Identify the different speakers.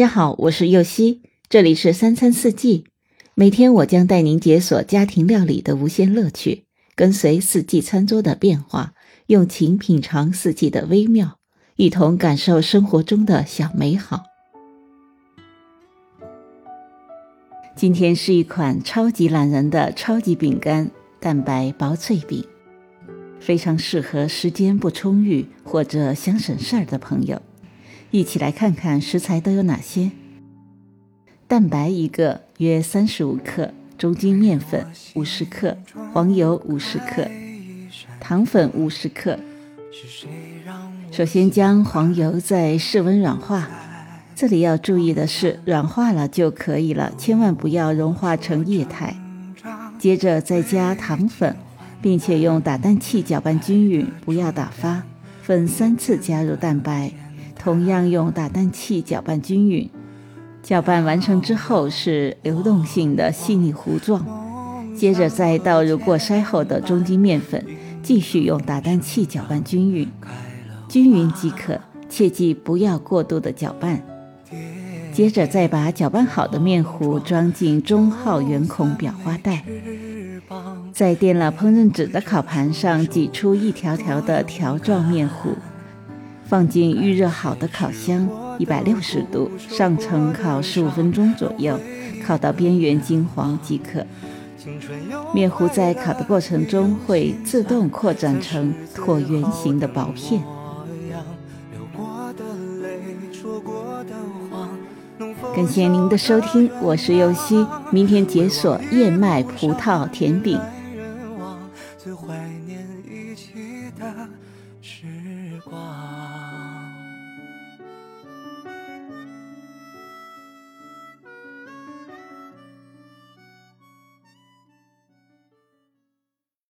Speaker 1: 大家好，我是右希，这里是三餐四季。每天我将带您解锁家庭料理的无限乐趣，跟随四季餐桌的变化，用情品尝四季的微妙，一同感受生活中的小美好。今天是一款超级懒人的超级饼干——蛋白薄脆饼，非常适合时间不充裕或者想省事儿的朋友。一起来看看食材都有哪些：蛋白一个，约三十五克；中筋面粉五十克；黄油五十克；糖粉五十克。首先将黄油在室温软化，这里要注意的是，软化了就可以了，千万不要融化成液态。接着再加糖粉，并且用打蛋器搅拌均匀，不要打发，分三次加入蛋白。同样用打蛋器搅拌均匀，搅拌完成之后是流动性的细腻糊状。接着再倒入过筛后的中筋面粉，继续用打蛋器搅拌均匀，均匀即可，切记不要过度的搅拌。接着再把搅拌好的面糊装进中号圆孔裱花袋，在垫了烹饪纸的烤盘上挤出一条条的条状面糊。放进预热好的烤箱一百六十度上层烤十五分钟左右烤到边缘金黄即可。面糊在烤的过程中会自动扩展成椭圆形的薄片。感谢您的收听我是尤西明天解锁燕麦葡萄甜饼。最怀念一起的时